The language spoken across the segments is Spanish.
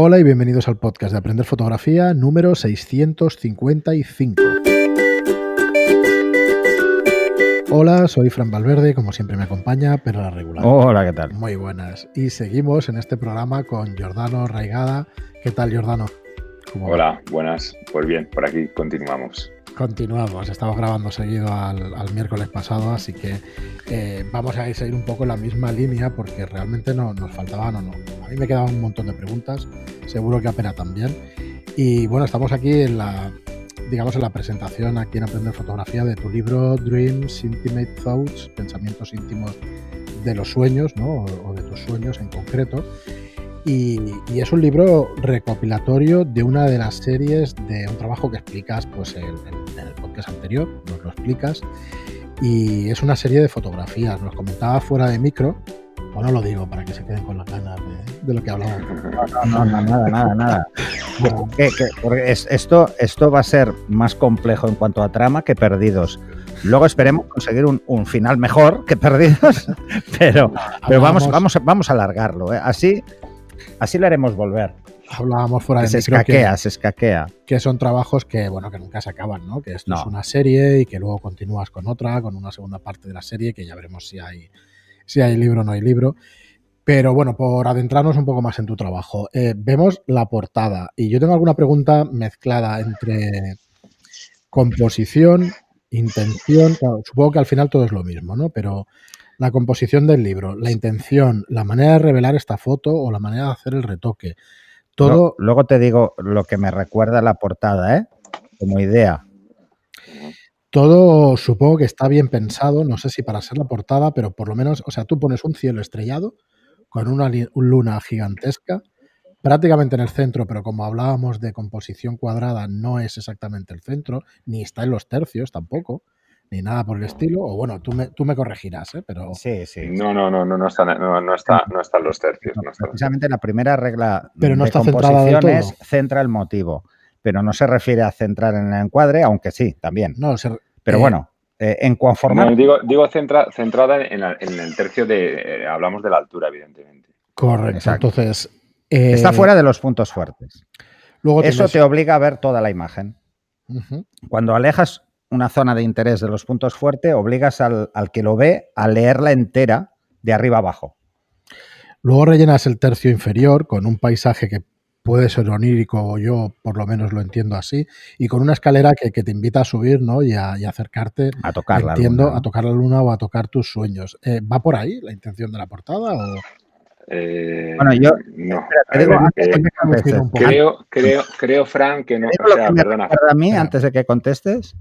Hola y bienvenidos al podcast de Aprender Fotografía número 655. Hola, soy Fran Valverde, como siempre me acompaña la Regular. Hola, ¿qué tal? Muy buenas. Y seguimos en este programa con Giordano Raigada. ¿Qué tal, Giordano? Hola, buenas. Pues bien, por aquí continuamos. Continuamos, estamos grabando seguido al, miércoles pasado, así que eh, vamos a seguir un poco en la misma línea porque realmente no, nos faltaban o no. A mí me quedaban un montón de preguntas, seguro que a Pera también. Y bueno, estamos aquí en la, digamos, en la presentación aquí en Aprender Fotografía de tu libro Dreams Intimate Thoughts, Pensamientos íntimos de los sueños, ¿no? o de tus sueños en concreto. Y, es un libro recopilatorio de una de las series de un trabajo que explicas pues, en, el podcast anterior, nos lo explicas. Y es una serie de fotografías. Nos comentaba fuera de micro, o no lo digo para que se queden con las ganas de, lo que hablamos. No, no, nada, nada, nada. porque esto, esto va a ser más complejo en cuanto a trama que Perdidos. Luego esperemos conseguir un, final mejor que Perdidos, pero, pero vamos, vamos, vamos a alargarlo. ¿eh? Así Así lo haremos volver. Hablábamos fuera de se escaquea, se escaquea. Que son trabajos que, bueno, que nunca se acaban, ¿no? Que esto es una serie y que luego continúas con otra, con una segunda parte de la serie, que ya veremos si hay, si hay libro o no hay libro. Pero bueno, por adentrarnos un poco más en tu trabajo, eh, vemos la portada y yo tengo alguna pregunta mezclada entre composición, intención, supongo que al final todo es lo mismo, ¿no? Pero la composición del libro, la intención, la manera de revelar esta foto o la manera de hacer el retoque. Todo. Luego te digo lo que me recuerda la portada, ¿eh? Como idea. Todo supongo que está bien pensado, no sé si para ser la portada, pero por lo menos, o sea, tú pones un cielo estrellado con una luna gigantesca, prácticamente en el centro, pero como hablábamos de composición cuadrada, no es exactamente el centro, ni está en los tercios tampoco ni nada por el estilo, o bueno, tú me, tú me corregirás, ¿eh? pero... Sí, sí. No, no, no, no, no, está, no, está, no están los tercios. No precisamente la primera regla pero no de está composición es centra el motivo, pero no se refiere a centrar en el encuadre, aunque sí, también. No, pero eh, bueno, eh, en conformar... digo, digo centrada en, el tercio de... hablamos de la altura, evidentemente. Correcto, entonces... está fuera de los puntos fuertes. Luego Eso te obliga a ver toda la imagen. Cuando alejas una zona de interés de los puntos fuertes, obligas al, que lo ve a leerla entera de arriba abajo. Luego rellenas el tercio inferior con un paisaje que puede ser onírico, o yo por lo menos lo entiendo así, y con una escalera que, te invita a subir ¿no? y, a, acercarte, a tocar entiendo, a tocar la luna o a tocar tus sueños. Eh, ¿Va por ahí la intención de la portada? O? Eh, bueno, yo no. creo, creo, creo, Frank, que no. O sea, perdona. a mí, antes de que contestes,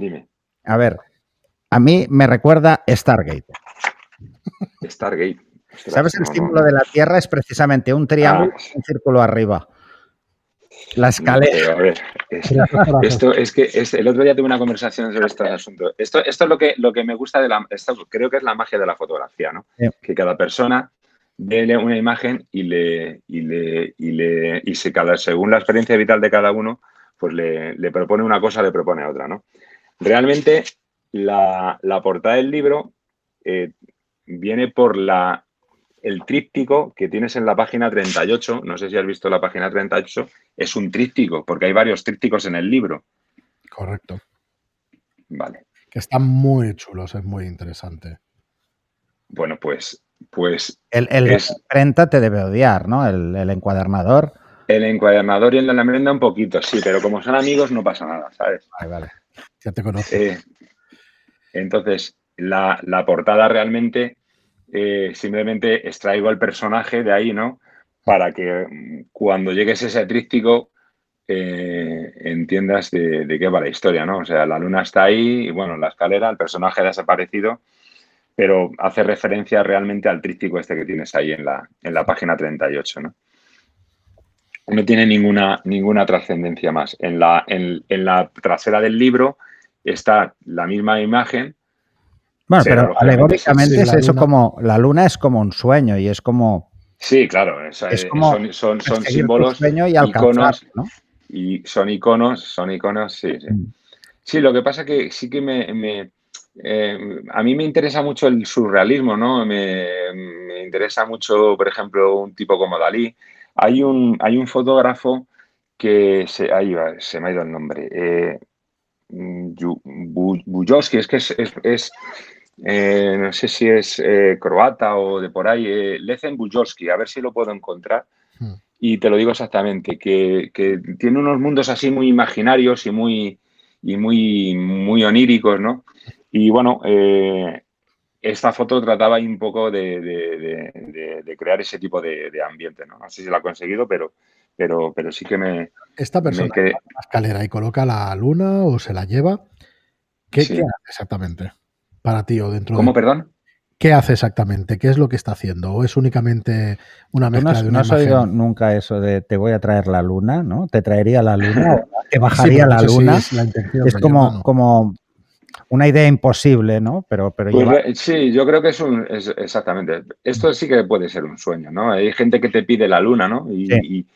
Dime. A ver, a mí me recuerda Stargate. Stargate. ¿Sabes? El símbolo de la Tierra es precisamente un triángulo y ah. un círculo arriba. La escalera. a ver, esto es que el otro día tuve una conversación sobre este asunto. Esto, esto es lo que, lo que me gusta de la. creo que es la magia de la fotografía, ¿no? Que cada persona ve una imagen y le. y le. y le. y se, cada, según la experiencia vital de cada uno, pues le, le propone una cosa, le propone otra, ¿no? Realmente la, portada del libro eh, viene por la, el tríptico que tienes en la página 38. No sé si has visto la página 38. Es un tríptico, porque hay varios trípticos en el libro. Correcto. Vale. Que están muy chulos, es muy interesante. Bueno, pues. pues el, el te debe odiar, ¿no? El, el, encuadernador. El encuadernador y el de la merenda un poquito, sí, pero como son amigos no pasa nada, ¿sabes? Vale, vale. Ya te conozco. Eh, entonces, la, portada realmente eh, simplemente extraigo al personaje de ahí, ¿no? Para que mm, cuando llegues a ese tríptico eh, entiendas de, qué va la historia, ¿no? O sea, la luna está ahí y, bueno, la escalera, el personaje ha desaparecido, pero hace referencia realmente al tríptico este que tienes ahí en la, en la página 38, ¿no? No tiene ninguna, ninguna trascendencia más. En la, en, la trasera del libro está la misma imagen. Bueno, pero alegóricamente es eso como, la luna es como un sueño y es como... Sí, claro, es, son, son, son símbolos, y iconos, y son iconos, son iconos, sí, sí. Mm. Sí, lo que pasa que sí que me, eh, a mí me interesa mucho el surrealismo, ¿no? Me, me, interesa mucho, por ejemplo, un tipo como Dalí, hay un, hay un fotógrafo que se, ahí se me ha ido el nombre. Eh, Bujowski, es que es, es, eh, no sé si es eh, croata o de por ahí, eh, Lezen Bujowski, a ver si lo puedo encontrar. Hmm. Y te lo digo exactamente, que, tiene unos mundos así muy imaginarios y muy, y muy, muy oníricos, ¿no? Y bueno, esta foto trataba un poco de, crear ese tipo de, ambiente, ¿no? No sé si lo ha conseguido, pero, pero, pero sí que me... Esta persona me la escalera y coloca la luna o se la lleva. ¿Qué, hace exactamente para ti o dentro ¿Cómo, perdón? ¿Qué hace exactamente? ¿Qué es lo que está haciendo? ¿O es únicamente una mezcla no, de una ¿No has oído nunca eso de te voy a traer la luna, ¿no? ¿Te traería la luna? ¿O ¿Te bajaría la luna? es como, como una idea imposible, ¿no? Pero, pero pues, Sí, yo creo que es un. exactamente. Esto sí que puede ser un sueño, ¿no? Hay gente que te pide la luna, ¿no? Y,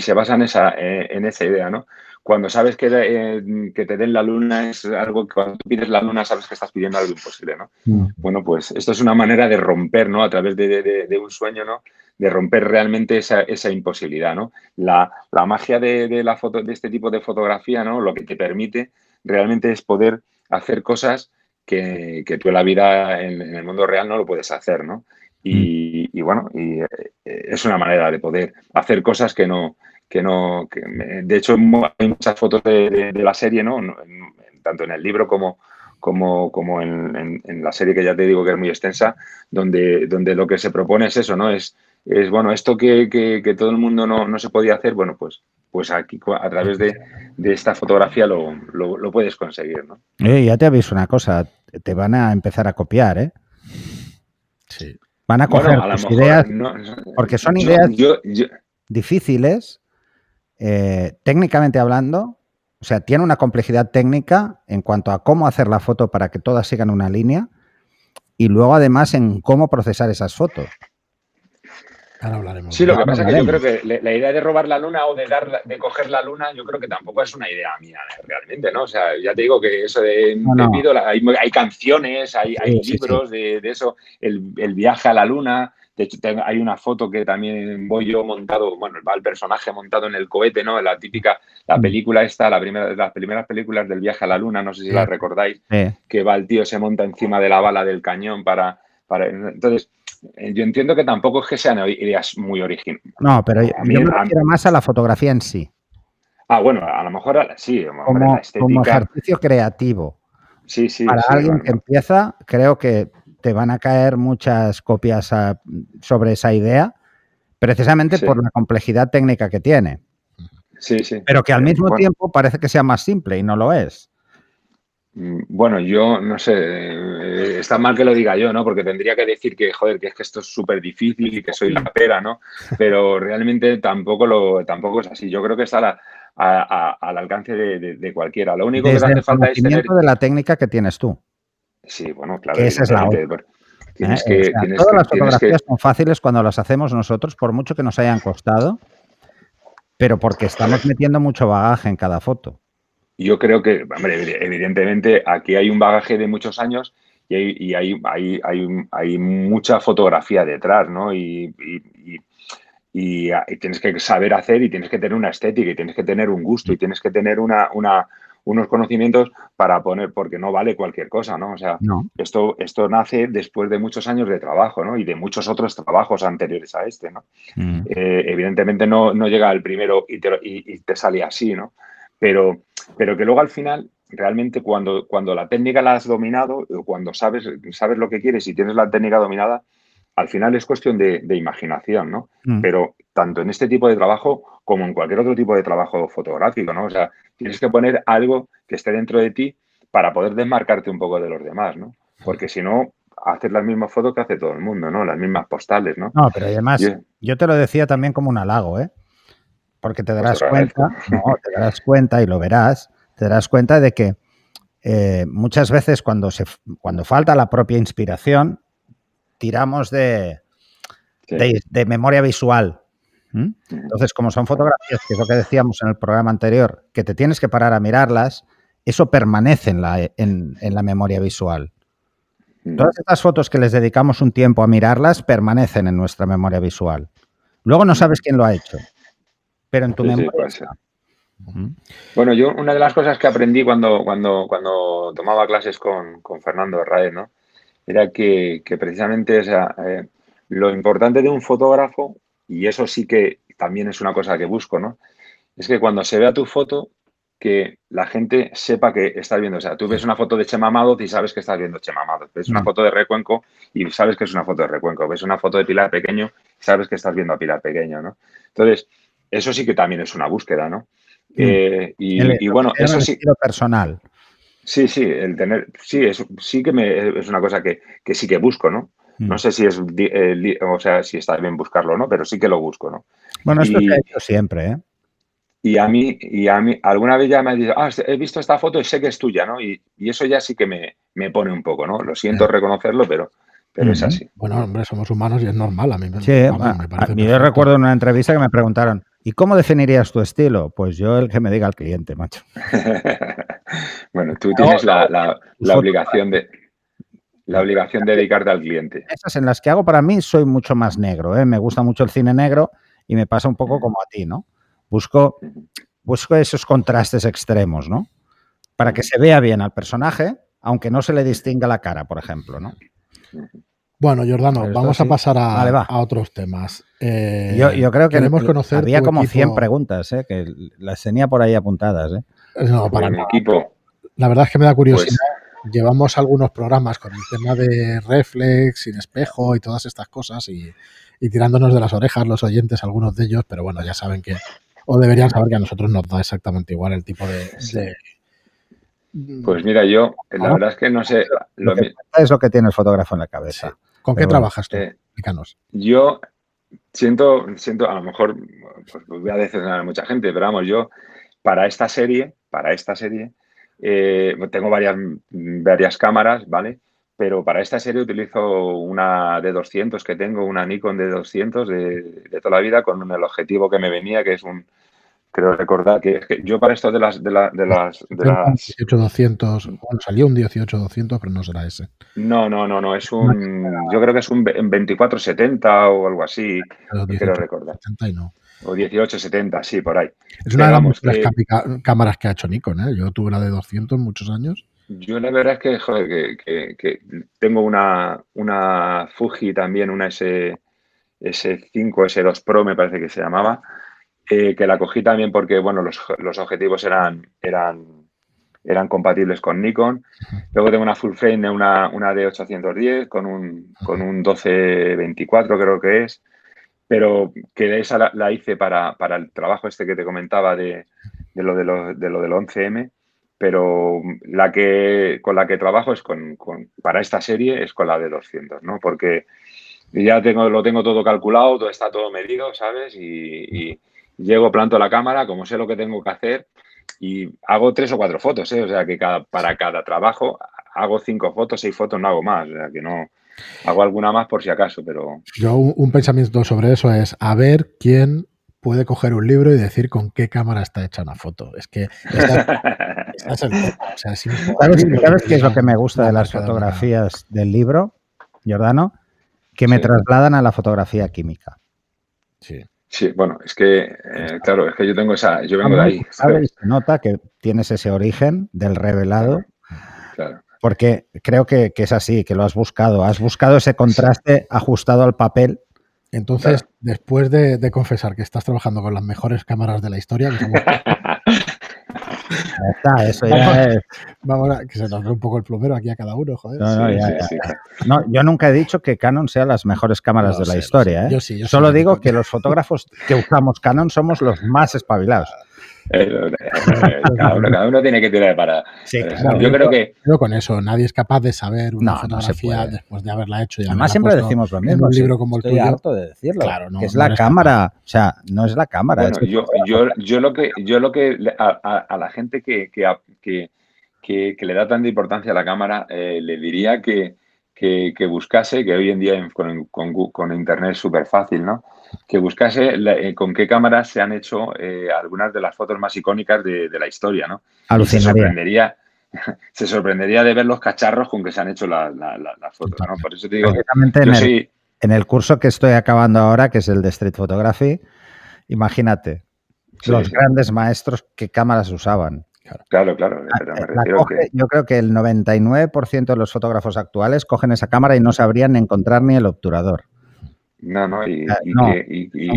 se basa en esa, eh, en esa idea, ¿no? Cuando sabes que, eh, que, te den la luna es algo que cuando pides la luna sabes que estás pidiendo algo imposible, ¿no? Mm. Bueno, pues esto es una manera de romper, ¿no? A través de, un sueño, ¿no? De romper realmente esa, esa imposibilidad, ¿no? La, la magia de, la foto, de este tipo de fotografía, ¿no? Lo que te permite realmente es poder hacer cosas que, tú en la vida, en, el mundo real, no lo puedes hacer, ¿no? Y, mm. bueno, y eh, es una manera de poder hacer cosas que no, que no, de hecho hay muchas fotos de, la serie, ¿no? tanto en el libro como, como, como en, la serie que ya te digo que es muy extensa, donde, donde lo que se propone es eso, ¿no? Es, es bueno, esto que, todo el mundo no, se podía hacer, bueno, pues, pues aquí a través de, esta fotografía lo, puedes conseguir, ¿no? Eh, ya te aviso una cosa, te van a empezar a copiar, ¿eh? Sí. Van a coger tus ideas, porque son ideas difíciles, eh, técnicamente hablando, o sea, tiene una complejidad técnica en cuanto a cómo hacer la foto para que todas sigan una línea y luego además en cómo procesar esas fotos. Ahora hablaremos. Sí, lo que pasa es que yo creo que la idea de robar la luna o de dar, de coger la luna, yo creo que tampoco es una idea mía realmente, ¿no? O sea, ya te digo que eso de, hay, canciones, hay, libros De, eso, el, viaje a la luna. De hecho, hay una foto que también voy yo montado, bueno, va el personaje montado en el cohete, ¿no? La típica, la mm. película esta, la primera, las primeras películas del viaje a la luna, no sé si la recordáis, que va el tío, se monta encima de la bala del cañón para, para entonces, yo entiendo que tampoco es que sean ideas muy originales. No, pero yo, me refiero más a la fotografía en sí. Ah, bueno, a lo mejor sí. como, como, ejercicio creativo. Sí, sí. Para alguien que empieza, creo que te van a caer muchas copias sobre esa idea, precisamente por la complejidad técnica que tiene. Sí, sí. Pero que al mismo tiempo parece que sea más simple y no lo es. Mm, bueno, yo no sé, eh, está mal que lo diga yo, ¿no? Porque tendría que decir que, joder, que es que esto es súper difícil y que soy la pera, ¿no? Pero realmente tampoco, lo, tampoco es así. Yo creo que está al alcance de, cualquiera. Lo único que hace falta es tener... de la técnica que tienes tú. Sí, bueno, claro. esa es la Tienes ¿Eh? que, todas las fotografías son fáciles cuando las hacemos nosotros, por mucho que nos hayan costado, pero porque estamos metiendo mucho bagaje en cada foto yo creo que, hombre, evidentemente aquí hay un bagaje de muchos años y hay, hay, hay, mucha fotografía detrás, ¿no? Y, tienes que saber hacer y tienes que tener una estética y tienes que tener un gusto y tienes que tener una, unos conocimientos para poner, porque no vale cualquier cosa, ¿no? O sea, esto, esto nace después de muchos años de trabajo, ¿no? Y de muchos otros trabajos anteriores a este, ¿no? Mm. Eh, evidentemente no, no llega el primero y te, y te sale así, ¿no? Pero, pero que luego al final, realmente cuando, cuando la técnica la has dominado, cuando sabes, sabes lo que quieres y tienes la técnica dominada, al final es cuestión de, imaginación, ¿no? Mm. Pero tanto en este tipo de trabajo como en cualquier otro tipo de trabajo fotográfico, ¿no? O sea, tienes que poner algo que esté dentro de ti para poder desmarcarte un poco de los demás, ¿no? Porque si no, haces las mismas fotos que hace todo el mundo, ¿no? Las mismas postales, ¿no? No, pero además, yo te lo decía también como un halago, ¿eh? Porque te darás cuenta, no, te darás cuenta y lo verás, te darás cuenta de que eh, muchas veces cuando, se, cuando falta la propia inspiración, tiramos de, de, memoria visual. Entonces, como son fotografías, que es lo que decíamos en el programa anterior, que te tienes que parar a mirarlas, eso permanece en la, en, en la memoria visual. Todas estas fotos que les dedicamos un tiempo a mirarlas permanecen en nuestra memoria visual. Luego no sabes quién lo ha hecho, pero en tu memoria. Bueno, yo una de las cosas que aprendí cuando, cuando, cuando tomaba clases con, Fernando Raed, ¿no? Era que, precisamente eh, lo importante de un fotógrafo, y eso sí que también es una cosa que busco, ¿no? Es que cuando se vea tu foto, que la gente sepa que estás viendo. O sea, tú ves una foto de Chema Amado y sabes que estás viendo Chema Amado. Ves una mm. foto de Recuenco y sabes que es una foto de Recuenco. Ves una foto de Pilar Pequeño y sabes que estás viendo a Pilar Pequeño, ¿no? Entonces, eso sí que también es una búsqueda, ¿no? Mm. Eh, y, bueno, eso sí. personal. Sí, sí, el tener, sí, es, sí que me, es una cosa que, sí que busco, ¿no? Mm. No sé si es, eh, o sea, si está bien buscarlo, ¿no? Pero sí que lo busco, ¿no? Bueno, esto se ha hecho siempre, ¿eh? Y a mí, y a mí, alguna vez ya me ha dicho, ah, he visto esta foto y sé que es tuya, ¿no? Y, eso ya sí que me, pone un poco, ¿no? Lo siento reconocerlo, pero, pero es así. Bueno, hombre, somos humanos y es normal. A mí, sí, me parece yo recuerdo en una entrevista que me preguntaron, ¿y cómo definirías tu estilo? Pues yo el que me diga al cliente, macho. bueno, tú tienes la, la, obligación de la obligación de dedicarte al cliente. Esas en las que hago para mí soy mucho más negro, ¿eh? Me gusta mucho el cine negro y me pasa un poco como a ti, ¿no? Busco, busco esos contrastes extremos, ¿no? Para que se vea bien al personaje, aunque no se le distinga la cara, por ejemplo, ¿no? Bueno, Jordano, vamos a pasar a, otros temas. Eh, yo, creo que conocer había como 100 preguntas, ¿eh? que las tenía por ahí apuntadas. ¿eh? No, para mi equipo. La verdad es que me da curiosidad. Pues Llevamos algunos programas con el tema de reflex, sin espejo y todas estas cosas y, y tirándonos de las orejas los oyentes, algunos de ellos, pero bueno, ya saben que o deberían saber que a nosotros nos da exactamente igual el tipo de... Pues mira, yo la verdad es que no sé... Lo, que es lo que tiene el fotógrafo en la cabeza. ¿Con qué trabajas tú? Eh, yo siento, siento, a lo mejor pues voy a decepcionar a mucha gente, pero vamos, yo para esta serie, para esta serie, eh, tengo varias, varias cámaras, ¿vale? pero para esta serie utilizo una de 200 que tengo, una Nikon de 200 de, de toda la vida con el objetivo que me venía, que es un, creo recordar que, yo para esto de las de, las de las 200 bueno, salió un 18-200, pero no será ese. No, no, no, no, es un yo creo que es un 2470 o algo así, quiero recordar. no. O 1870, sí, por ahí. Es una de las cámaras que ha hecho Nikon, ¿eh? Yo tuve la de 200 muchos años yo la verdad es que, joder, que, tengo una, una, Fuji también, una S, S5, S2 Pro me parece que se llamaba, eh, que la cogí también porque, bueno, los, los, objetivos eran, eran, eran compatibles con Nikon. Luego tengo una full frame, una, una de 810 con un, con un 1224 creo que es, pero que esa la, hice para, para, el trabajo este que te comentaba de, de lo, de, lo, de lo del 11M pero la que con la que trabajo es con, para esta serie es con la de 200, ¿no? Porque ya tengo, lo tengo todo calculado, todo está todo medido, ¿sabes? Y, llego, planto la cámara, como sé lo que tengo que hacer y hago tres o cuatro fotos, ¿eh? O sea que cada, para cada trabajo hago cinco fotos, seis fotos, no hago más, o sea que no hago alguna más por si acaso, pero... Yo un pensamiento sobre eso es a ver quién puede coger un libro y decir con qué cámara está hecha una foto. Es que ¿Sabes, qué es lo que me gusta de las fotografías del libro, Giordano? Que me trasladan a la fotografía química. Sí. Sí, bueno, es que, eh, claro, es que yo tengo esa, yo vengo de ahí. ¿sabes? nota que tienes ese origen del revelado. Claro. Porque creo que, es así, que lo has buscado. Has buscado ese contraste ajustado al papel entonces, después de, confesar que estás trabajando con las mejores cámaras de la historia, que está, eso ya es. Vamos a que se nos ve un poco el plumero aquí a cada uno, joder. No, yo nunca he dicho que Canon sea las mejores cámaras de la historia. ¿eh? Yo sí, yo Solo digo que los fotógrafos que usamos Canon somos los más espabilados. cada, uno, tiene que tirar para. yo creo que. con eso, nadie es capaz de saber una fotografía después de haberla hecho. Y Además, siempre decimos lo mismo. un libro como el tuyo. harto de decirlo. Claro, no, que es la cámara. O sea, no es la cámara. yo, yo, yo, lo que, yo lo que a, la gente que, que, que, le da tanta importancia a la cámara, eh, le diría que, que, buscase, que hoy en día con, con, con Internet es súper fácil, ¿no? Que buscase eh, con qué cámaras se han hecho eh, algunas de las fotos más icónicas de, la historia, ¿no? Se sorprendería, se sorprendería de ver los cacharros con que se han hecho las fotos, ¿no? Por eso te digo, en, el, En el curso que estoy acabando ahora, que es el de Street Photography, imagínate, los grandes maestros qué cámaras usaban. Claro, claro. Yo creo que el 99% de los fotógrafos actuales cogen esa cámara y no sabrían encontrar ni el obturador. No, no, y,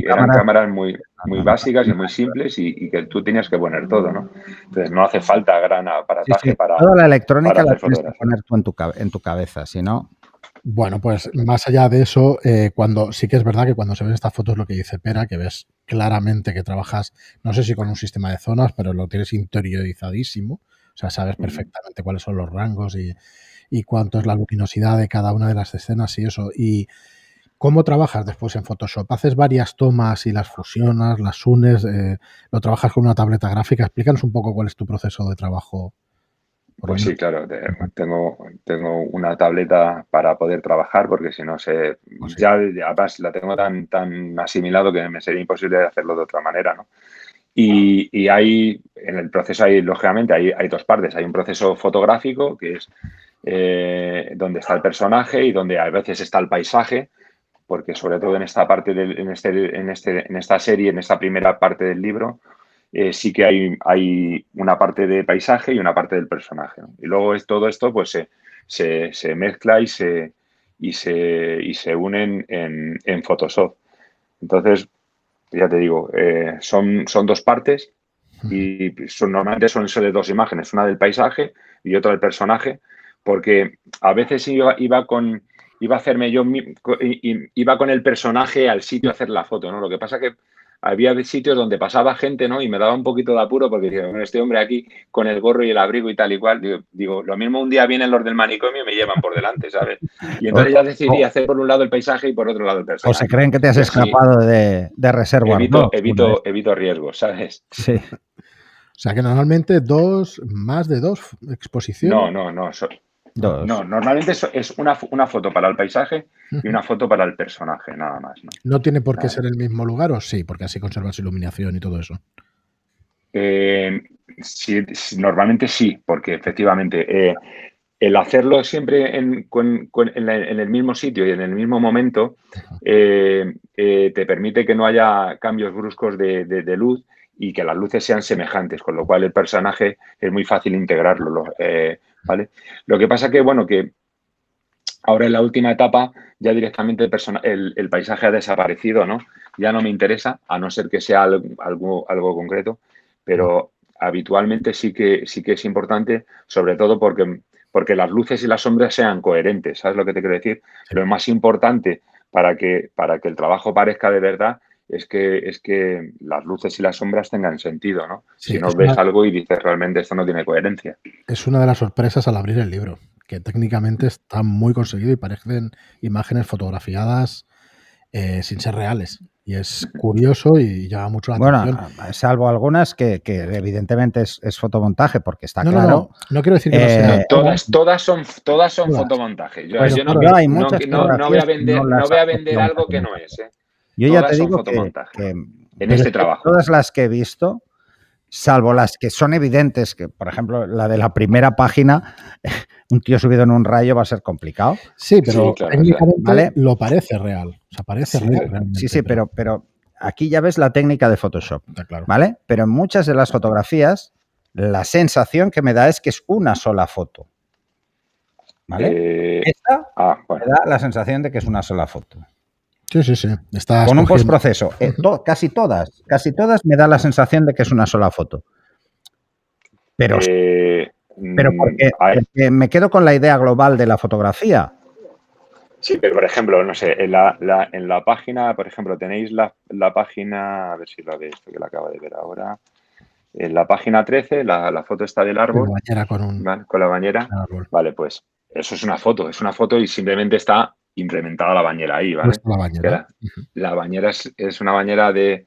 eran cámaras, muy, muy básicas y muy simples y, que tú tenías que poner todo, ¿no? Entonces no hace falta gran aparataje para. Toda la electrónica la tienes que poner tú en tu, en tu cabeza, si no. Bueno, pues más allá de eso, eh, cuando sí que es verdad que cuando se ven estas fotos, lo que dice Pera, que ves claramente que trabajas, no sé si con un sistema de zonas, pero lo tienes interiorizadísimo. O sea, sabes perfectamente cuáles son los rangos y, y cuánto es la luminosidad de cada una de las escenas y eso. Y ¿Cómo trabajas después en Photoshop? ¿Haces varias tomas y las fusionas, las unes? Eh, ¿Lo trabajas con una tableta gráfica? Explícanos un poco cuál es tu proceso de trabajo. Pues sí, claro, tengo, tengo una tableta para poder trabajar porque si no sé, pues ya, además la tengo tan, tan asimilado que me sería imposible hacerlo de otra manera, ¿no? Y, y hay, en el proceso hay, lógicamente, hay, hay, dos partes. Hay un proceso fotográfico que es eh, donde está el personaje y donde a veces está el paisaje porque sobre todo en esta parte del, en, este, en, este, en esta serie, en esta primera parte del libro, eh, sí que hay, hay, una parte de paisaje y una parte del personaje. Y luego es, todo esto pues se, se, mezcla y se, y se, y se unen en, en, Photoshop. Entonces, ya te digo, eh, son, son dos partes y normalmente son de dos imágenes, una del paisaje y otra del personaje, porque a veces iba, iba con iba a hacerme yo, iba con el personaje al sitio a hacer la foto, ¿no? Lo que pasa que había sitios donde pasaba gente, ¿no? Y me daba un poquito de apuro porque decía, bueno, este hombre aquí con el gorro y el abrigo y tal y cual, digo, lo mismo un día vienen los del manicomio y me llevan por delante, ¿sabes? Y entonces ya decidí hacer por un lado el paisaje y por otro lado el personaje. O se creen que te has escapado de, de, reserva. Evito, evito, evito riesgos, ¿sabes? Sí. O sea que normalmente dos, más de dos exposiciones. No, no, no. No, normalmente es una, una, foto para el paisaje y una foto para el personaje, nada más. ¿No, tiene por qué ser el mismo lugar o sí? Porque así conservas iluminación y todo eso. Eh, normalmente sí, porque efectivamente eh, el hacerlo siempre en, el mismo sitio y en el mismo momento eh, te permite que no haya cambios bruscos de, de, luz y que las luces sean semejantes, con lo cual el personaje es muy fácil integrarlo. ¿Vale? Lo que pasa que, bueno, que ahora en la última etapa ya directamente el, el, paisaje ha desaparecido, ¿no? Ya no me interesa, a no ser que sea algo, algo, concreto, pero habitualmente sí que, sí que es importante, sobre todo porque, porque las luces y las sombras sean coherentes, ¿sabes lo que te quiero decir? Lo más importante para que, para que el trabajo parezca de verdad es que, es que las luces y las sombras tengan sentido, ¿no? si no ves algo y dices realmente esto no tiene coherencia. Es una de las sorpresas al abrir el libro, que técnicamente está muy conseguido y parecen imágenes fotografiadas eh, sin ser reales. Y es curioso y llama mucho la atención. Bueno, salvo algunas que, evidentemente es, fotomontaje, porque está claro. No, no, quiero decir que no sea. Eh, todas, todas son, todas son fotomontaje. Yo, pues no, voy a vender, no voy a vender algo que no es. ¿eh? Yo ya te digo que, en este trabajo. Todas las que he visto, salvo las que son evidentes, que por ejemplo la de la primera página, un tío subido en un rayo va a ser complicado. Sí, pero ¿vale? lo parece real. O sea, parece real. Sí, sí, pero, pero aquí ya ves la técnica de Photoshop. ¿Vale? Pero en muchas de las fotografías, la sensación que me da es que es una sola foto. ¿Vale? Eh, Esta ah, me da la sensación de que es una sola foto. Sí, sí, sí. Con un postproceso. Eh, casi todas, casi todas me da la sensación de que es una sola foto. Pero, eh, pero mm, porque, me quedo con la idea global de la fotografía. Sí, pero por ejemplo, no sé, en la, en la página, por ejemplo, tenéis la, página, a ver si la veis, que la acabo de ver ahora. En la página 13, la, foto está del árbol. Con la bañera con, con la bañera. Vale, pues eso es una foto, es una foto y simplemente está implementada la bañera ahí, ¿vale? La bañera. La, bañera es, una bañera de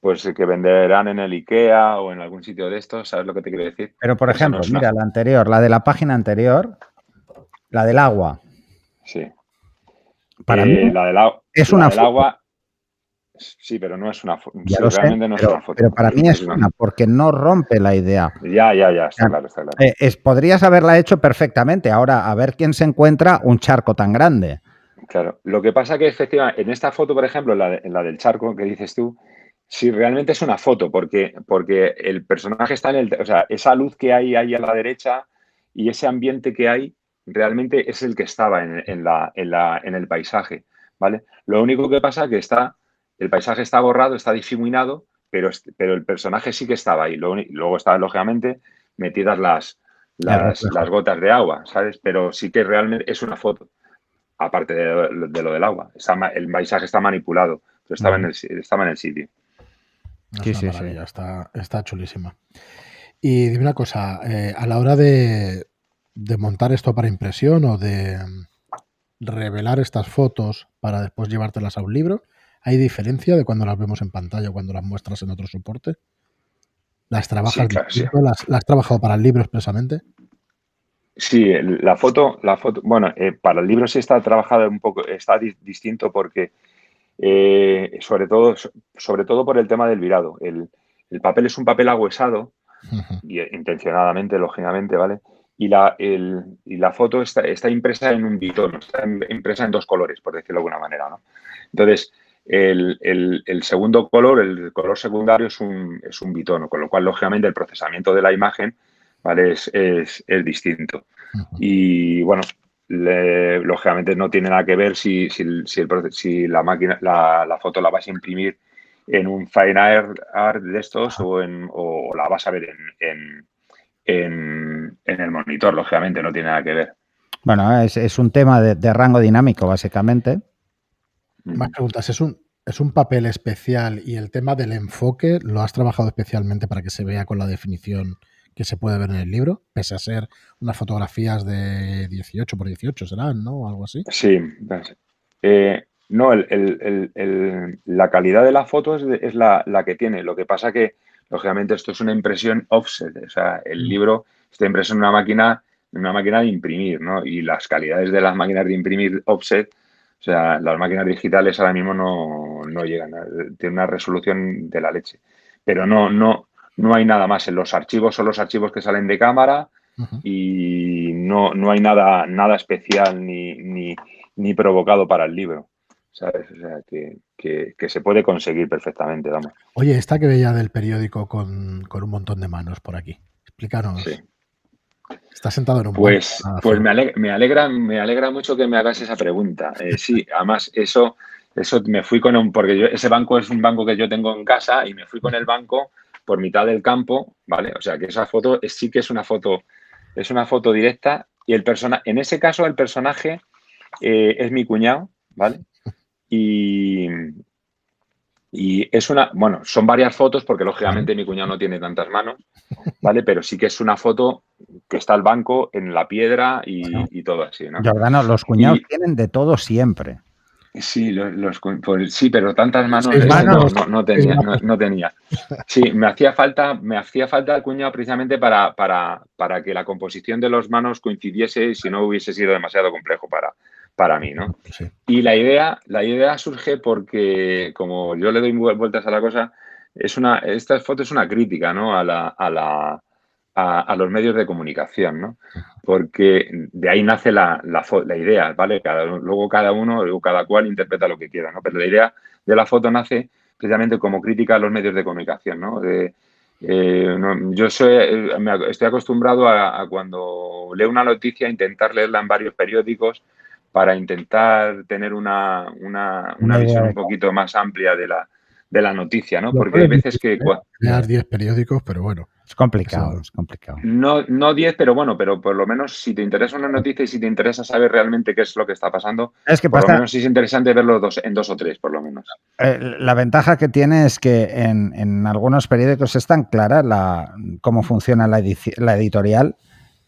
pues que venderán en el IKEA o en algún sitio de estos, ¿sabes lo que te quiero decir? Pero por ejemplo, mira, la anterior, la de la página anterior, la del agua. Sí. Para mí eh, la del, es una del agua Sí, pero no es una foto. realmente no es una foto. Pero para mí es una, porque no rompe la idea. Ya, ya, ya, está claro, está claro. Eh, podrías haberla hecho perfectamente. Ahora, a ver quién se encuentra un charco tan grande. Claro, lo que pasa que efectivamente en esta foto, por ejemplo, en la, del charco que dices tú, sí realmente es una foto, porque, porque el personaje está en el, o sea, esa luz que hay ahí a la derecha y ese ambiente que hay realmente es el que estaba en, la, en, el paisaje, ¿vale? Lo único que pasa es que está, el paisaje está borrado, está difuminado, pero, pero el personaje sí que estaba ahí. Luego, estaban, lógicamente, metidas las, las, gotas de agua, ¿sabes? Pero sí que realmente es una foto, aparte de, lo del agua. el paisaje está manipulado, pero estaba, en, el, estaba en el sitio. Sí, sí, sí. Está, está chulísima. Y dime una cosa, eh, a la hora de, de montar esto para impresión o de revelar estas fotos para después llevártelas a un libro, ¿hay diferencia de cuando las vemos en pantalla o cuando las muestras en otro soporte? ¿Las trabajas ¿Las, has trabajado para el libro expresamente? Sí, la foto, la foto, bueno, eh, para el libro sí está trabajada un poco, está distinto porque eh, sobre todo, sobre todo por el tema del virado. El, el papel es un papel agüesado, y, intencionadamente, lógicamente, ¿vale? y la, y la foto está, está, impresa en un bitono, está impresa en dos colores, por decirlo de alguna manera. ¿no? Entonces, el, segundo color, el color secundario, es un, es un bitono, con lo cual, lógicamente, el procesamiento de la imagen ¿vale? es, es, distinto. Y bueno, lógicamente no tiene nada que ver si, si, si, la máquina, la, la, foto la vas a imprimir en un Fine Art, de estos o, en, o la vas a ver en en, el monitor, lógicamente, no tiene nada que ver. Bueno, es, un tema de, rango dinámico, básicamente. Más preguntas, ¿es un, ¿es un papel especial y el tema del enfoque lo has trabajado especialmente para que se vea con la definición que se puede ver en el libro, pese a ser unas fotografías de 18 por 18 serán, ¿no? O algo así. Sí, eh, no, la calidad de la foto es, la, la, que tiene. Lo que pasa que lógicamente esto es una impresión offset, o sea, el mm. libro está impreso en una máquina, en una máquina de imprimir, ¿no? Y las calidades de las máquinas de imprimir offset, o sea, las máquinas digitales ahora mismo no, no llegan, tienen una resolución de la leche. Pero no, no, no hay nada más. En los archivos son los archivos que salen de cámara y no, no hay nada, nada especial ni, ni, ni provocado para el libro. ¿sabes? O sea, que, se puede conseguir perfectamente, vamos. Oye, esta que veía del periódico con, un montón de manos por aquí. Explícanos. Sí. Está sentado en un Pues, pues me, alegra, me, alegra, mucho que me hagas esa pregunta. Eh, sí, además, eso, eso me fui con un. Porque yo, ese banco es un banco que yo tengo en casa y me fui con el banco por mitad del campo, ¿vale? O sea que esa foto sí que es una foto, es una foto directa. Y el persona, en ese caso, el personaje eh, es mi cuñado, ¿vale? Y, y es una, bueno, son varias fotos porque lógicamente mi cuñado no tiene tantas manos, ¿vale? Pero sí que es una foto que está el banco en la piedra y, todo así, ¿no? Jordano, los cuñados tienen de todo siempre. Sí, los, pues, sí, pero tantas manos, No, tenía, no, tenía. Sí, me hacía falta, me hacía falta el cuñado precisamente para, para, para que la composición de los manos coincidiese y si no hubiese sido demasiado complejo para, para mí, ¿no? Y la idea, la idea surge porque, como yo le doy vueltas a la cosa, es una, esta foto es una crítica, ¿no? A, la, a, la, a, los medios de comunicación, ¿no? Porque de ahí nace la, la, idea, ¿vale? Cada, luego cada uno, luego cada cual interpreta lo que quiera, ¿no? Pero la idea de la foto nace precisamente como crítica a los medios de comunicación, ¿no? De, eh, yo soy, eh, estoy acostumbrado a, a, cuando leo una noticia intentar leerla en varios periódicos para intentar tener una, una, una visión un poquito más amplia de la, de la noticia, ¿no? Porque hay veces que... Crear 10 periódicos, pero bueno. Es complicado, es complicado. No, no 10, pero bueno, pero por lo menos si te interesa una noticia y si te interesa saber realmente qué es lo que está pasando, es que por lo menos es interesante verlo dos, en dos o tres, por lo menos. Eh, la ventaja que tiene es que en, en algunos periódicos es tan clara la, cómo funciona la, la editorial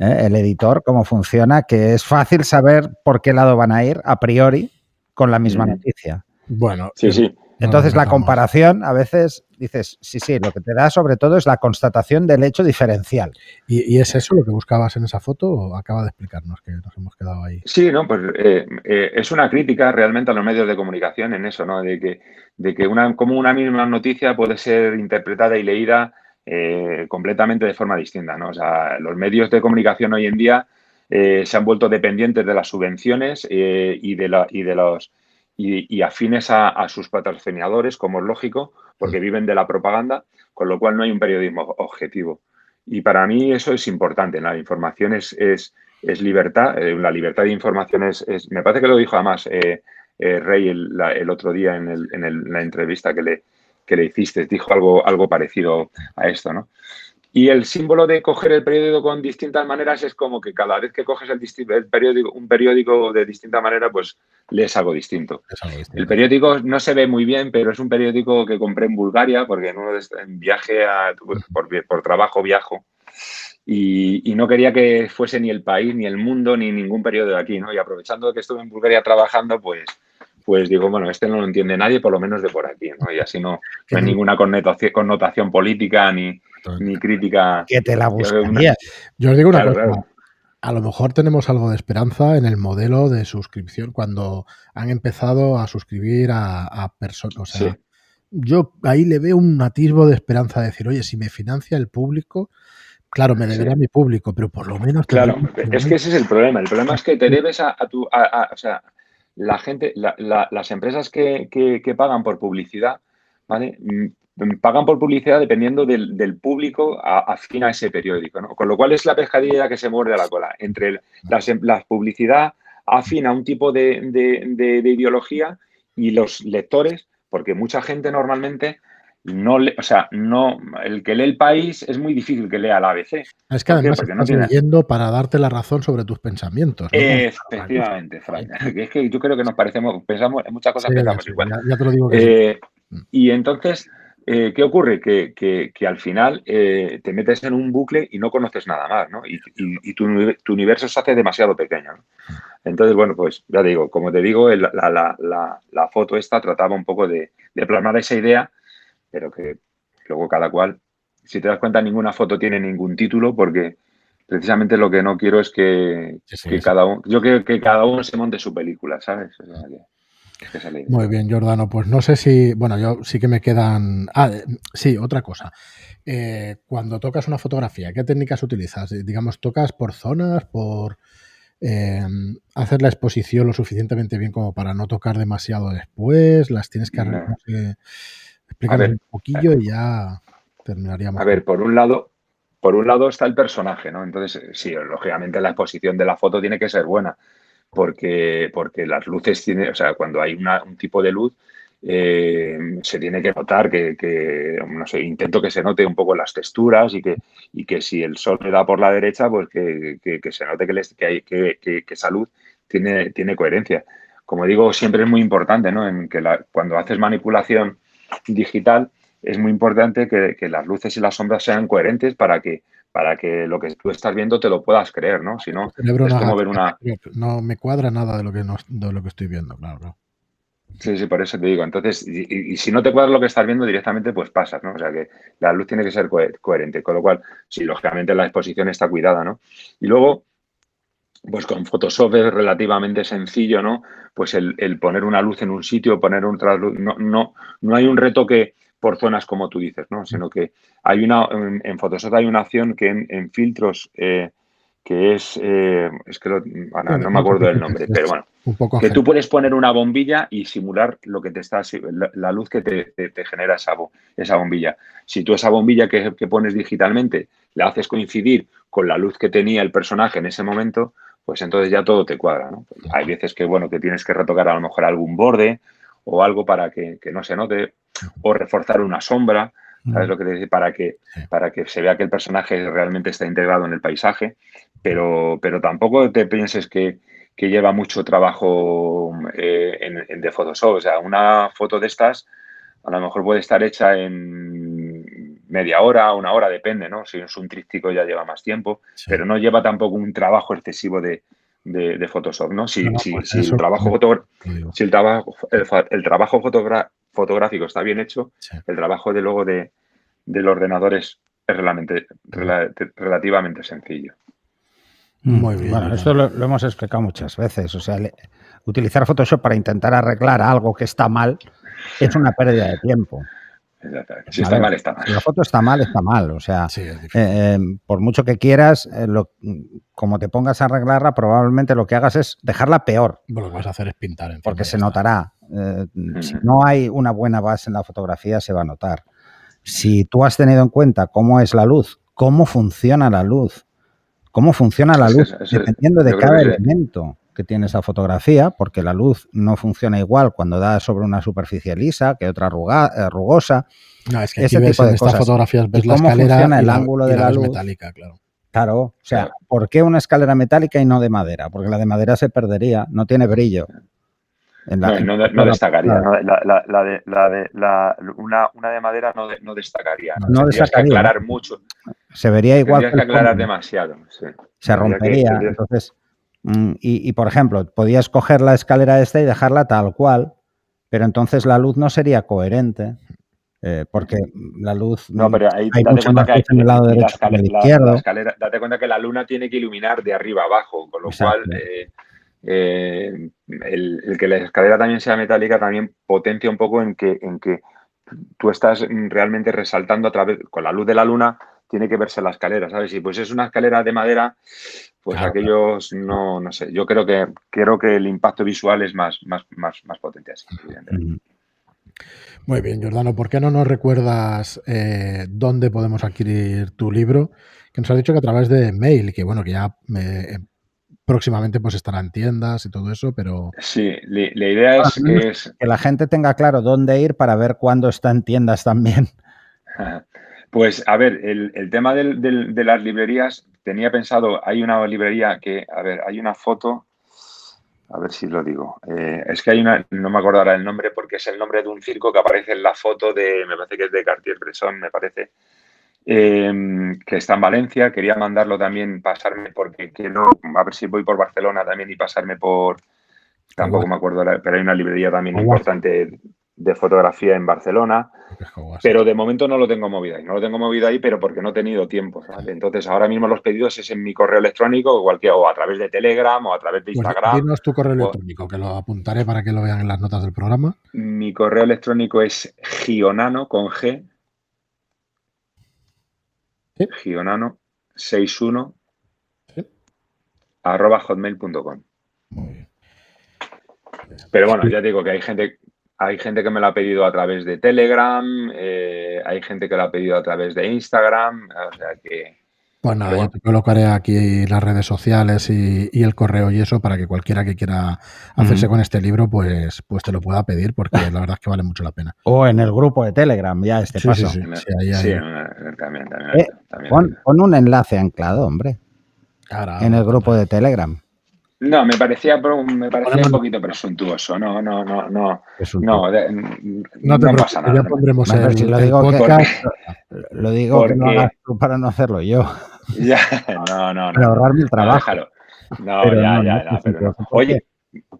¿eh? el editor, cómo funciona, que es fácil saber por qué lado van a ir a priori con la misma noticia. Bueno, sí, sí. Entonces la comparación a veces dices, sí, sí, lo que te da sobre todo es la constatación del hecho diferencial. ¿Y, es eso lo que buscabas en esa foto o acaba de explicarnos que nos hemos quedado ahí? Sí, no, pues eh, eh, es una crítica realmente a los medios de comunicación en eso, ¿no? De que, de que una, como una misma noticia puede ser interpretada y leída eh, completamente de forma distinta. ¿no? O sea, los medios de comunicación hoy en día eh, se han vuelto dependientes de las subvenciones eh, y, de la, y de los y, afines a, sus patrocinadores, como es lógico, porque mm. viven de la propaganda, con lo cual no hay un periodismo objetivo. Y para mí eso es importante. La información es, es, libertad, eh, la libertad de información es, Me parece que lo dijo además Rey el, otro día en, el, en la entrevista que le, que le hiciste, dijo algo, algo parecido a esto, ¿no? Y el símbolo de coger el periódico con distintas maneras es como que cada vez que coges el, periódico, un periódico de distinta manera, pues lees algo distinto. El periódico no se ve muy bien, pero es un periódico que compré en Bulgaria porque en, uno de, en viaje a, por, trabajo viajo. Y, y, no quería que fuese ni el país, ni el mundo, ni ningún periódico de aquí, ¿no? Y aprovechando que estuve en Bulgaria trabajando, pues pues digo, bueno, este no lo entiende nadie, por lo menos de por aquí, ¿no? Y así no, hay ninguna connotación, política ni, ni crítica. Que te la buscaría. Yo os digo una cosa. A lo mejor tenemos algo de esperanza en el modelo de suscripción cuando han empezado a suscribir a, personas. O sea, yo ahí le veo un atisbo de esperanza de decir, oye, si me financia el público, Claro, me deberá mi público, pero por lo menos. Claro, es que ese es el problema. El problema es que te debes a, tu. o sea, la gente, las empresas que, pagan por publicidad, ¿vale? Pagan por publicidad dependiendo del, público afín a ese periódico, ¿no? Con lo cual es la pescadilla que se muerde a la cola. Entre em, la publicidad afín a un tipo de, de ideología y los lectores, porque mucha gente normalmente no le, o sea, no, el que lee el país es muy difícil que lea la ABC. Es que además estás no leyendo para darte la razón sobre tus pensamientos. Efectivamente, Frank. Es que yo creo que nos parecemos, pensamos, en muchas cosas pensamos igual. Ya, te lo digo eh, Y entonces, eh, ¿qué ocurre? Que, que, al final eh, te metes en un bucle y no conoces nada más, ¿no? Y, y, tu, tu, universo se hace demasiado pequeño. ¿no? Entonces, bueno, pues ya digo, como te digo, la, la, la, la foto esta trataba un poco de, de plasmar esa idea pero que luego cada cual, si te das cuenta, ninguna foto tiene ningún título porque precisamente lo que no quiero es que, cada uno, yo quiero que cada uno se monte su película, ¿sabes? Muy bien, Jordano. Pues no sé si, bueno, yo sí que me quedan. Ah, sí, otra cosa. Eh, cuando tocas una fotografía, ¿qué técnicas utilizas? Digamos, ¿tocas por zonas, por eh, hacer la exposición lo suficientemente bien como para no tocar demasiado después? ¿Las tienes que arreglar? Un poquillo y ya terminaríamos. A ver, por un lado, por un lado está el personaje, ¿no? Entonces, sí, lógicamente la exposición de la foto tiene que ser buena, porque, porque las luces tienen, o sea, cuando hay un tipo de luz, eh, se tiene que notar que, no sé, intento que se note un poco las texturas y que, y que si el sol le da por la derecha, pues que, se note que, les, hay, que, esa luz tiene, tiene coherencia. Como digo, siempre es muy importante, ¿no? En que la, cuando haces manipulación digital, es muy importante que, las luces y las sombras sean coherentes para que, para que lo que tú estás viendo te lo puedas creer, ¿no? Si no, es como ver una... No me cuadra nada de lo que, de lo que estoy viendo, claro, Sí, sí, por eso te digo. Entonces, y, si no te cuadra lo que estás viendo directamente, pues pasas, ¿no? O sea que la luz tiene que ser coherente, con lo cual, sí, lógicamente la exposición está cuidada, ¿no? Y luego, pues con Photoshop es relativamente sencillo, ¿no? Pues el, poner una luz en un sitio, poner otra luz, no, no, no hay un retoque por zonas como tú dices, ¿no? Sino que hay una, en, Photoshop hay una acción que en, filtros, eh, que es, eh, es que no me acuerdo del nombre, pero bueno, que tú puedes poner una bombilla y simular lo que te está, la, luz que te, genera esa, esa bombilla. Si tú esa bombilla que, que pones digitalmente la haces coincidir con la luz que tenía el personaje en ese momento, pues entonces ya todo te cuadra, ¿no? Pues hay veces que, bueno, que tienes que retocar a lo mejor algún borde o algo para que, no se note o reforzar una sombra, ¿sabes lo que te dice? Para que, para que se vea que el personaje realmente está integrado en el paisaje, pero, pero tampoco te pienses que, lleva mucho trabajo eh, en, en, de Photoshop. O sea, una foto de estas a lo mejor puede estar hecha en media hora, una hora, depende, ¿no? Si es un tríptico ya lleva más tiempo, pero no lleva tampoco un trabajo excesivo de, Photoshop, ¿no? Si, pues el trabajo, si el trabajo, el, trabajo fotográfico está bien hecho, el trabajo de luego de, del ordenador es, relativamente sencillo. Muy bien. Bueno, esto lo, hemos explicado muchas veces. O sea, utilizar Photoshop para intentar arreglar algo que está mal es una pérdida de tiempo. Si está mal, está mal. Si la foto está mal, está mal. O sea, Sí, eh, eh, por mucho que quieras, eh, lo- como te pongas a arreglarla, probablemente lo que hagas es dejarla peor, Bueno, lo que vas a hacer es pintar encima porque se está. notará. Eh, Si no hay una buena base en la fotografía, se va a notar. Si tú has tenido en cuenta cómo es la luz, cómo funciona la luz, cómo funciona la luz, eso- eso- dependiendo de cada elemento que tiene esa fotografía, porque la luz no funciona igual cuando da sobre una superficie lisa que otra ruga- eh, rugosa. No, es que ese aquí ves tipo de en estas cosas. fotografías ves ¿Y la cómo escalera funciona y el la, ángulo y de la ves luz? metálica, claro. Claro, o sea, Claro. ¿por qué una escalera metálica y no de madera? Porque la de madera se perdería, no tiene brillo. En la- No, no, la- no destacaría. Claro. no, la, la- la de, la de- la- una, una de madera no, de- no destacaría. No destacaría, que aclarar mucho. Se vería igual Tendrías que que aclarar demasiado. sí. se que- rompería. tendría- Entonces, y, y, por ejemplo, podías coger la escalera esta y dejarla tal cual, pero entonces la luz no sería coherente, eh, porque la luz No, mm, pero ahí hay date mucha cuenta más que hay, en el lado la derecho que en escalera, el la- izquierdo. la escalera- date cuenta que la luna tiene que iluminar de arriba abajo, con lo Exacto. cual eh, eh, el, el que la escalera también sea metálica también potencia un poco en que, en que tú estás mm, realmente resaltando a través, con la luz de la luna, tiene que verse la escalera, ¿sabes? Y pues es una escalera de madera, pues Claro, aquellos no, no sé. Yo creo que creo que el impacto visual es más, más, más, más potente así, evidentemente. Muy bien, Jordano, ¿por qué no nos recuerdas eh, dónde podemos adquirir tu libro? Que nos has dicho que a través de mail, que bueno, que ya eh, próximamente pues estará en tiendas y todo eso, pero Sí, la idea es Ah, que es Que la gente tenga claro dónde ir para ver cuándo está en tiendas también. Pues a ver, el, el tema del- del- de las librerías, tenía pensado, hay una librería que, a ver, hay una foto, a ver si lo digo, Eh, es que hay una, no me acuerdo ahora el nombre porque es el nombre de un circo que aparece en la foto de, me parece que es de Cartier-Bresson, me parece, eh, que está en Valencia, quería mandarlo también, pasarme porque quiero, a ver si voy por Barcelona también y pasarme por, tampoco me acuerdo, pero hay una librería también importante de fotografía en Barcelona. es como así. Pero de momento no lo tengo movido ahí. No lo tengo movido ahí, pero porque no he tenido tiempo. ¿sabes? Entonces, ahora mismo los pedidos es en mi correo electrónico, o, cualquier, o a través de Telegram, o a través de Pues Instagram. dinos tu correo o- electrónico, que lo apuntaré para que lo vean en las notas del programa. Mi correo electrónico es gionano con G. Sí. Gionano 61 Sí. arroba hotmail.com. Muy bien. Pero bueno, ya digo que hay gente, hay gente que me lo ha pedido a través de Telegram, eh, hay gente que lo ha pedido a través de Instagram, o sea que Pues nada, Pero yo te colocaré aquí las redes sociales y, y el correo y eso para que cualquiera que quiera hacerse con este libro, pues, pues te lo pueda pedir, porque la verdad es que vale mucho la pena. O en el grupo de Telegram, ya este Sí, paso. sí, sí. sí, ahí, sí, ahí. en- también, también, Eh, también. Pon, pon un enlace anclado, hombre, en el grupo de Telegram. No, me parecía, me parecía un poquito presuntuoso. No, no, no, no. No, de- no no, te preocupes, pasa nada. ya no. pondremos Bueno, el, si lo digo podcast. Lo digo que no Porque- hagas tú para no hacerlo yo, Ya, no, no, para no. ahorrarme el No, trabajo. déjalo. No, Pero ya, no, ya, no, ya, no, pero no. Oye,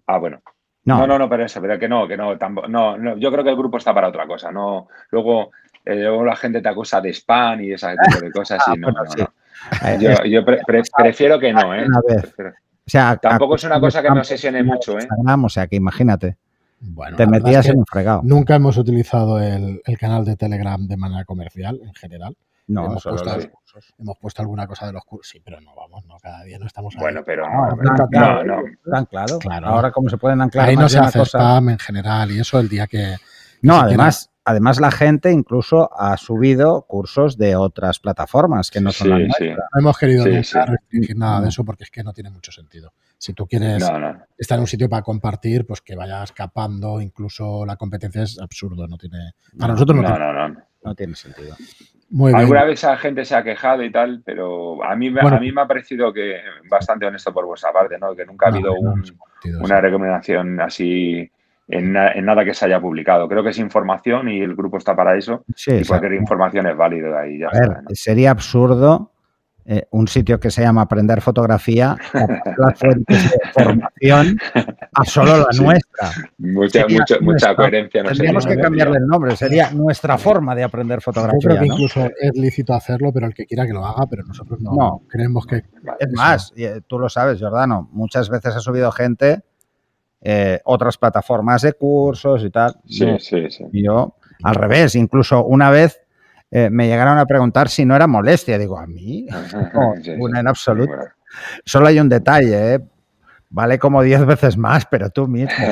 ah, bueno. No, No, no, no, pero eso, pero que no, que no, tampoco, no, no, yo creo que el grupo está para otra cosa, no, luego, eh, luego la gente te acusa de spam y ese tipo de cosas y no, bueno, no, sí. no. eh, Yo, yo pre- pre- prefiero que no, ¿eh? O sea, Tampoco es una cosa que me obsesione mucho, ¿eh? Instagram, o sea, que imagínate, Bueno, te metías en un fregado. Nunca hemos utilizado el, el canal de Telegram de manera comercial en general. No, hemos, puesto, los cursos. hemos puesto alguna cosa de los cursos, sí, pero no vamos, no, cada día no estamos ahí. Bueno, pero Ah, no, tan no, claro, no, tan claro. Claro. Ahora, como se pueden anclar ahí no se hace cosa. spam en general y eso el día que... No, además, además la gente incluso ha subido cursos de otras plataformas que no son Sí, nuestras. No hemos querido Sí, nunca restringir nada de eso porque es que no tiene mucho sentido. Si tú quieres no, no. estar en un sitio para compartir, pues que vaya escapando, incluso la competencia es absurdo, no tiene... Para No, nosotros no, No, tiene... no, no. No tiene sentido. Muy bien. Alguna vez la gente se ha quejado y tal, pero a mí, me- Bueno. a mí me ha parecido que bastante honesto por vuestra parte, ¿no? Que nunca ha No, habido no, un- no tiene sentido, una sí. recomendación así en, na- en nada que se haya publicado. Creo que es información y el grupo está para eso. Sí, y cualquier información es válida ahí ya A ver, está, ¿no? sería absurdo eh, un sitio que se llama Aprender Fotografía tapar las fuentes de formación a solo la Sí. nuestra. Mucha, mucha, mucha coherencia. No Tendríamos sería, que cambiarle el nombre, sería nuestra forma de aprender Yo creo fotografía. que ¿no? incluso es lícito hacerlo, pero el que quiera que lo haga, pero nosotros no, No. creemos que... Es más, y, eh, tú lo sabes, Jordano, muchas veces ha subido gente eh, otras plataformas de cursos y tal. Sí, Yo- sí, sí. yo Al revés, incluso una vez eh, me llegaron a preguntar si no era molestia. Digo, a mí, no, Sí, sí. una en absoluto. Bueno. Solo hay un detalle, ¿eh? Vale como 10 veces más, pero tú mismo.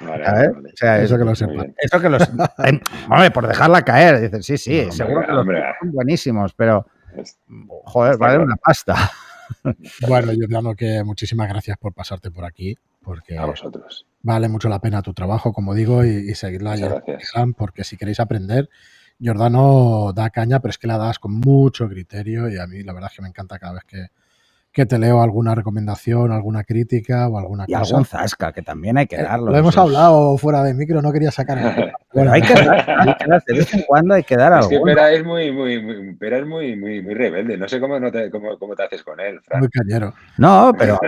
Vale, vale. O sea, Eso es- que lo bien. eso que los. hombre, por dejarla caer. Dicen, sí, sí, Hombre, seguro que los hombre. tuyos son buenísimos, pero, joder, Está vale claro. una pasta. Bueno, Giordano, que muchísimas gracias por pasarte por aquí, porque A vosotros. vale mucho la pena tu trabajo, como digo, y, y seguirla porque si queréis aprender, Giordano da caña, pero es que la das con mucho criterio y a mí la verdad es que me encanta cada vez que, que te leo alguna recomendación, alguna crítica o alguna Y cosa. algún zasca, que también hay que Eh, darlo. Lo hemos es- hablado fuera de micro, no quería sacar el tema. Pero Bueno, hay que dar, hay que dar, de vez en cuando hay que dar Es que algo. Pera es muy, muy, muy, Pera es muy, muy, muy rebelde. No sé cómo, no te, cómo, cómo te haces con él, Fran. muy cañero. No, pero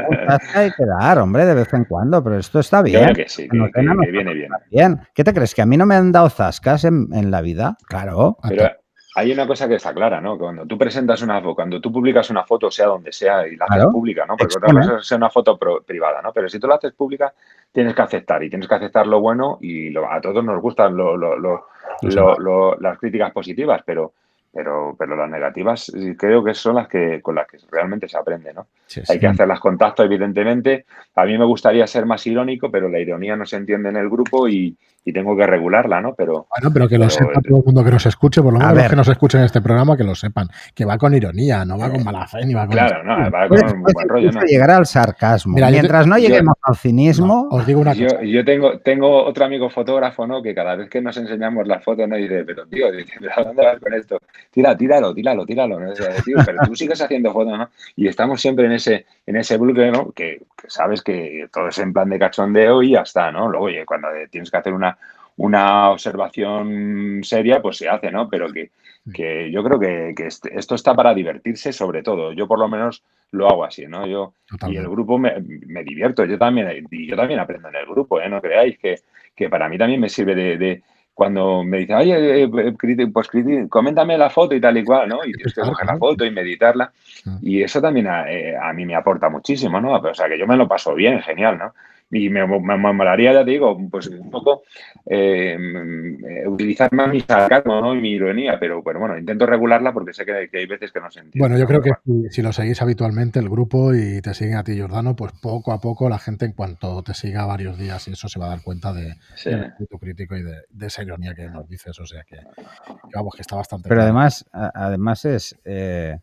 hay que dar, hombre, de vez en cuando. Pero esto está bien. creo que sí, que, viene bien. Bien. ¿Qué te crees? ¿Que a mí no me han dado zascas en, en la vida? Claro. Pero hay una cosa que está clara, ¿no? Cuando tú presentas una foto, cuando tú publicas una foto, sea donde sea, y la haces Claro. pública, ¿no? Porque otra cosa es una foto pro- privada, ¿no? Pero si tú la haces pública, tienes que aceptar y tienes que aceptar lo bueno y lo- a todos nos gustan lo- lo- las críticas positivas, pero, pero, pero las negativas creo que son las que con las que realmente se aprende, ¿no? Sí, Hay que hacerlas con tacto, evidentemente. A mí me gustaría ser más irónico, pero la ironía no se entiende en el grupo y, y tengo que regularla, ¿no? Pero Bueno, pero que lo Pero- sepa todo el mundo que nos escuche, por lo menos los que nos escuchen en este programa, que lo sepan. Que va con ironía, no va con mala fe ni va con. claro, no, va con un puedes buen rollo, ¿no? llegar al sarcasmo. Mira, yo te- Mientras no yo- lleguemos al cinismo, No, os digo una cosa. Yo, yo tengo, tengo otro amigo fotógrafo, ¿no? Que cada vez que nos enseñamos las fotos, ¿no? Dice, pero tío, dice, ¿pero a dónde vas con esto? Tira, tíralo, tíralo, tíralo. ¿no? O sea, tío, pero tú sigues haciendo fotos, ¿no? Y estamos siempre en ese, en ese bloque, ¿no? Que, que sabes que todo es en plan de cachondeo y ya está, ¿no? Luego, oye, cuando tienes que hacer una, una observación seria, pues se hace, ¿no? Pero que, que yo creo que, que este- esto está para divertirse sobre todo. Yo por lo menos lo hago así, ¿no? Yo, y el grupo me, me divierto, yo también, y yo también aprendo en el grupo, ¿eh? No creáis que, que para mí también me sirve de, de- cuando me dice, oye, eh, criti- pues coméntame la foto y tal y cual, ¿no? Y tienes que coger la foto y meditarla. Mm. Y eso también a, eh, a mí me aporta muchísimo, ¿no? O sea, que yo me lo paso bien, genial, ¿no? Y me, me, me molaría, ya te digo, pues un poco eh, mm, utilizar más mi sarcasmo ¿no? y mi ironía, pero, pero bueno, intento regularla porque sé que, que hay veces que no se entiende. Bueno, yo creo que si, si lo seguís habitualmente, el grupo, y te siguen a ti, Jordano, pues poco a poco la gente, en cuanto te siga varios días y eso, se va a dar cuenta de, Sí. del espíritu crítico y de, de esa ironía que nos dices. O sea que, que vamos, que está bastante pero claro. además, a- además es. eh,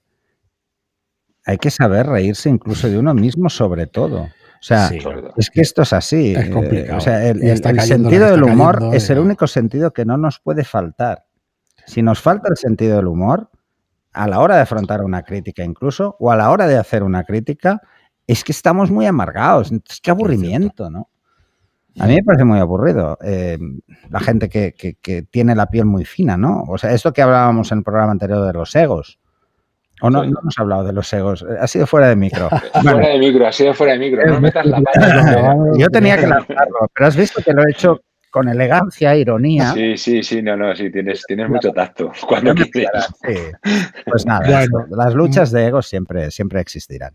hay que saber reírse incluso de uno mismo, sobre todo. O sea, Sí, es que esto es así. Es eh, complicado. o sea, el, cayendo sentido del humor cayendo es el único sentido que no nos puede faltar. Si nos falta el sentido del humor, a la hora de afrontar una crítica incluso, o a la hora de hacer una crítica, es que estamos muy amargados. Es que aburrimiento, ¿no? A mí me parece muy aburrido eh, la gente que, que- que tiene la piel muy fina, ¿no? O sea, esto que hablábamos en el programa anterior de los egos. O no, no hemos hablado de los egos, ha sido fuera de micro. Fuera de micro, ha sido fuera de micro. No metas la pata. Yo tenía que lanzarlo, pero has visto que lo he hecho con elegancia, ironía. Sí, sí, sí, no, no, sí, tienes, tienes mucho tacto cuando sí. Pues nada, Bueno. las luchas de egos siempre, siempre existirán.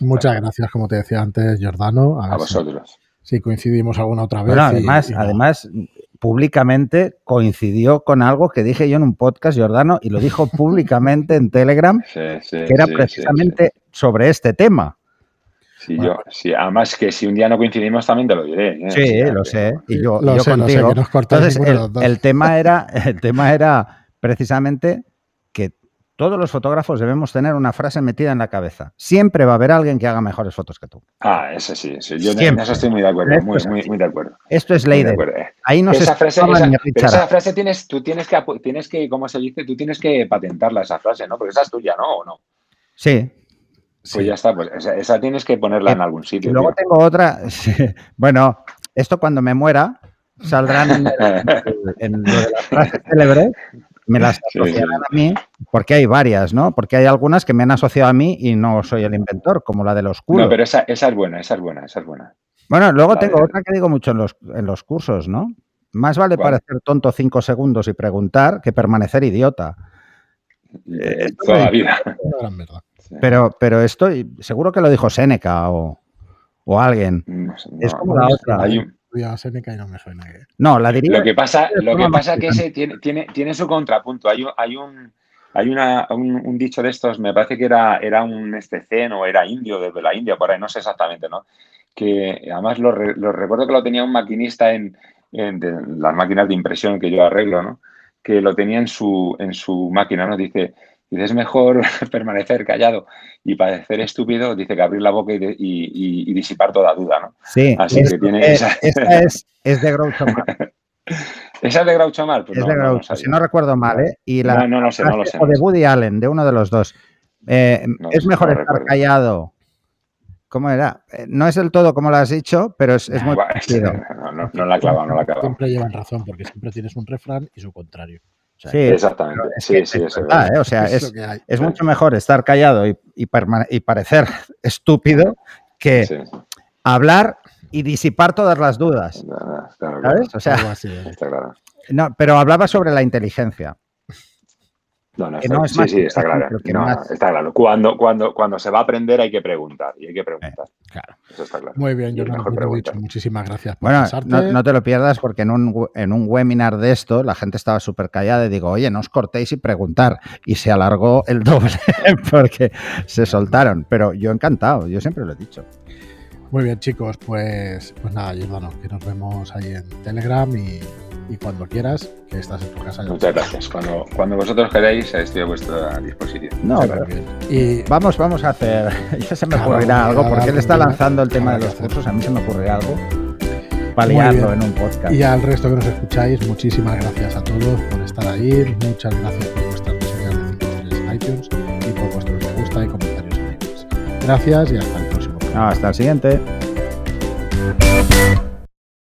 Muchas gracias, como te decía antes, Jordano. A, A ver si- vosotros. Si, coincidimos alguna otra vez. Bueno, y- además, y no. además, públicamente coincidió con algo que dije yo en un podcast, Jordano, y lo dijo públicamente en Telegram, Sí, sí, que era sí, sí, precisamente sobre este tema. Sí, sí, yo, sí, además que si un día no coincidimos también te lo diré. ¿eh? Sí, lo que- sé. Y yo, Lo yo sé, lo sé, contigo. que Entonces, el, los dos. el tema era, el tema era precisamente todos los fotógrafos debemos tener una frase metida en la cabeza. Siempre va a haber alguien que haga mejores fotos que tú. Ah, ese sí, sí. Yo en eso estoy muy de acuerdo, muy, de acuerdo. Esto es ley de eh. Ahí no se esa frase, escapa esa- ni pero Richard. esa frase tienes, tú tienes que, tienes que, ¿cómo se dice? Tú tienes que patentarla, esa frase, ¿no? Porque esa es tuya, ¿no? ¿O no? Sí. Pues ya está, pues esa, esa tienes que ponerla en algún Y sitio. luego tío. tengo otra. Bueno, esto cuando me muera saldrán en, en lo de las frases célebres, me las asociarán sí. a mí, porque hay varias, ¿no? Porque hay algunas que me han asociado a mí y no soy el inventor, como la de los culos. No, pero esa, esa es buena, esa es buena, esa es buena. Bueno, luego La tengo de- otra que digo mucho en los, en los cursos, ¿no? Más vale ¿Cuál? parecer tonto cinco segundos y preguntar que permanecer idiota. Eh, toda la vida. Pero, pero esto, seguro que lo dijo Séneca o, o alguien. No Es como no la otra. Hay un- estudiado Seneca y no me suena que. No, la diría. Lo que pasa, lo que pasa que ese tiene, tiene, tiene su contrapunto. Hay, un- hay un hay una, un, un dicho de estos, me parece que era, era un estecén o era indio, desde la India, por ahí, no sé exactamente, ¿no? Que además lo, re- lo recuerdo que lo tenía un maquinista en, en de las máquinas de impresión que yo arreglo, ¿no? Que lo tenía en su, en su máquina, ¿no? Dice, dice, es mejor permanecer callado y parecer estúpido, dice que abrir la boca y, de- y- y- y disipar toda duda, ¿no? Sí, Así es- que tiene esa- esta es, es de Groucho Marx. ¿Esa es de Groucho Marx? Pues es no, de Groucho, si no recuerdo mal, ¿eh? Y la, No, no sé, no lo sé. o de. Woody Allen, de uno de los dos. Eh, No, es mejor estar recuerdo. callado. ¿Cómo era? Eh, No es del todo como lo has dicho, pero es, es muy Buah, parecido. no, no, no la ha clavado, no la ha clavado. Siempre llevan razón, porque siempre tienes un refrán y su contrario. O sea, Sí, Exactamente. es Sí, que sí, es verdad. ¿eh? O sea, es es, mucho mejor estar callado y, y parecer estúpido que Sí, hablar y disipar todas las dudas. claro. ¿Sabes? O sea, no, pero hablaba sobre la inteligencia. No, no, Que está, no es sí, más sí, está claro. que No, más- está claro. Cuando, cuando, cuando se va a aprender hay que preguntar. Y hay que preguntar. Claro. Eso está claro. Muy bien, Y es Jonathan, mejor te lo he dicho. Muchísimas gracias por Bueno, pasarte. no, no te lo pierdas porque en un, en un webinar de esto la gente estaba súper callada y digo, oye, no os cortéis y preguntar. Y se alargó el doble porque se soltaron. Pero yo encantado, yo siempre lo he dicho. Muy bien, chicos, pues, pues nada, Giordano, que nos vemos ahí en Telegram y, y cuando quieras, que estás en tu casa. Muchas gracias. Cuando, cuando vosotros queráis, estoy a vuestra disposición. No, Muy pero bien. Y vamos, vamos a hacer. Ya se me Claro, ocurrirá algo porque él está lanzando el tema de los cursos. A mí se me ocurrirá algo para Muy liarlo bien. en un podcast. Y al resto que nos escucháis, muchísimas gracias a todos por estar ahí. Muchas gracias por vuestras reseñas de 5 estrellas en iTunes y por vuestros me gusta y comentarios en iTunes. Gracias y hasta. No, hasta el siguiente.